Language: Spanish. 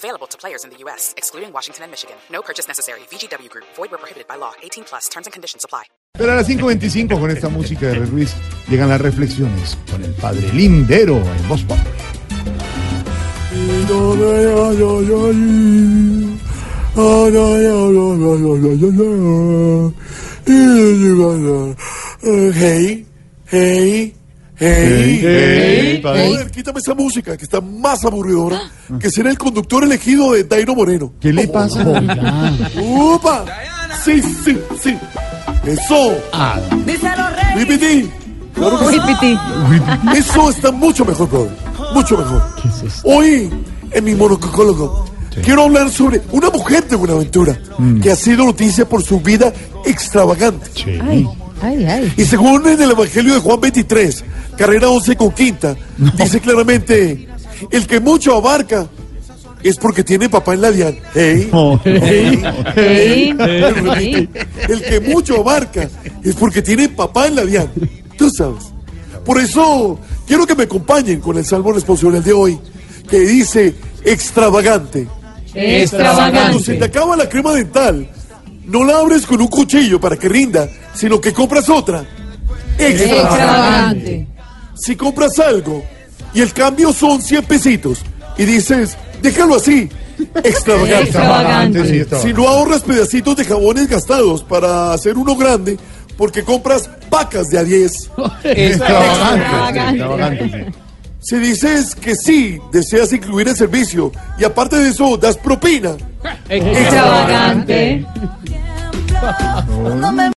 Available to players in the U.S., excluding Washington and Michigan. No purchase necessary. VGW Group. Void where prohibited by law. 18 plus. Terms and conditions apply. Pero a las 5.25 con esta música de Luis llegan las reflexiones con el padre Lindero en Voz Pop. Hey, hey, hey, hey, padre. Joder, quítame esa música que está más aburridora que ser el conductor elegido de Dairo Moreno. ¿Qué le pasa? ¡Upa! Sí, sí, sí. Eso. Ripiti. Claro que sí. Eso está mucho mejor, brother. Mucho mejor. Hoy, en mi monococólogo, quiero hablar sobre una mujer de Buenaventura que ha sido noticia por su vida extravagante. Sí. Y según en el Evangelio de Juan 23, carrera 11 con quinta, dice claramente, el que mucho abarca es porque tiene papá en la diana. Hey, hey, hey. El que mucho abarca es porque tiene papá en la diana. Tú sabes. Por eso quiero que me acompañen con el salmo responsorial de hoy, que dice extravagante. Cuando se te acaba la crema dental, no la abres con un cuchillo para que rinda, sino que compras otra. Extravagante. Si compras algo y el cambio son 100 pesitos y dices, déjalo así, extravagante. Extravagante, sí. Si no ahorras pedacitos de jabones gastados para hacer uno grande, porque compras pacas de a 10. Extravagante. Si dices que sí, deseas incluir el servicio y aparte de eso das propina. Extravagante.